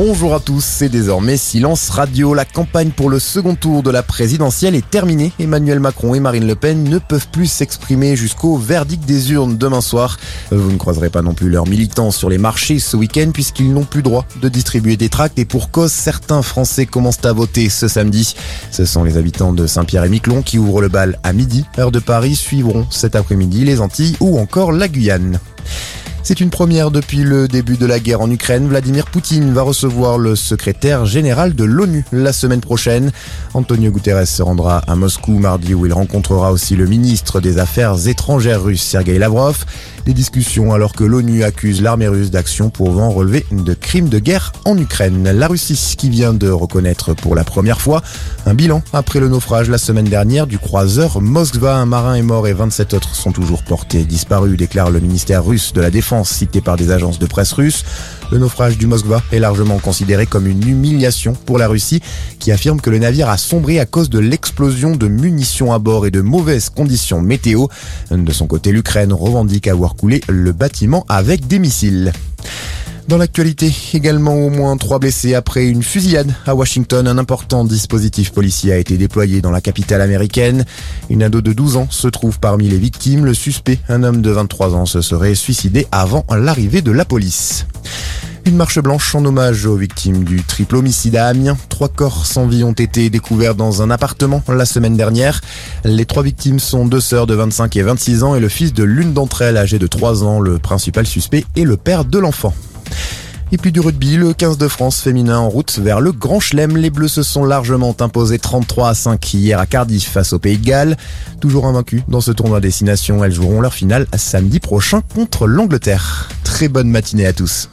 Bonjour à tous, c'est désormais silence radio. La campagne pour le second tour de la présidentielle est terminée. Emmanuel Macron et Marine Le Pen ne peuvent plus s'exprimer jusqu'au verdict des urnes demain soir. Vous ne croiserez pas non plus leurs militants sur les marchés ce week-end puisqu'ils n'ont plus droit de distribuer des tracts et pour cause, certains Français commencent à voter ce samedi. Ce sont les habitants de Saint-Pierre et Miquelon qui ouvrent le bal à midi. Heure de Paris suivront cet après-midi les Antilles ou encore la Guyane. C'est une première depuis le début de la guerre en Ukraine. Vladimir Poutine va recevoir le secrétaire général de l'ONU la semaine prochaine. Antonio Guterres se rendra à Moscou mardi où il rencontrera aussi le ministre des Affaires étrangères russe Sergei Lavrov. Des discussions alors que l'ONU accuse l'armée russe d'action pouvant relever de crimes de guerre en Ukraine. La Russie qui vient de reconnaître pour la première fois un bilan après le naufrage la semaine dernière du croiseur Moskva. Un marin est mort et 27 autres sont toujours portés disparus, déclare le ministère russe de la Défense cité par des agences de presse russes. Le naufrage du Moskva est largement considéré comme une humiliation pour la Russie, qui affirme que le navire a sombré à cause de l'explosion de munitions à bord et de mauvaises conditions météo. De son côté, l'Ukraine revendique avoir coulé le bâtiment avec des missiles. Dans l'actualité, également au moins trois blessés après une fusillade à Washington. Un important dispositif policier a été déployé dans la capitale américaine. Une ado de 12 ans se trouve parmi les victimes. Le suspect, un homme de 23 ans, se serait suicidé avant l'arrivée de la police. Une marche blanche en hommage aux victimes du triple homicide à Amiens. Trois corps sans vie ont été découverts dans un appartement la semaine dernière. Les trois victimes sont deux sœurs de 25 et 26 ans et le fils de l'une d'entre elles âgé de 3 ans. Le principal suspect est le père de l'enfant. Et puis du rugby, le 15 de France féminin en route vers le Grand Chelem. Les Bleus se sont largement imposés 33 à 5 hier à Cardiff face au Pays de Galles. Toujours invaincus dans ce tournoi destination, elles joueront leur finale samedi prochain contre l'Angleterre. Très bonne matinée à tous.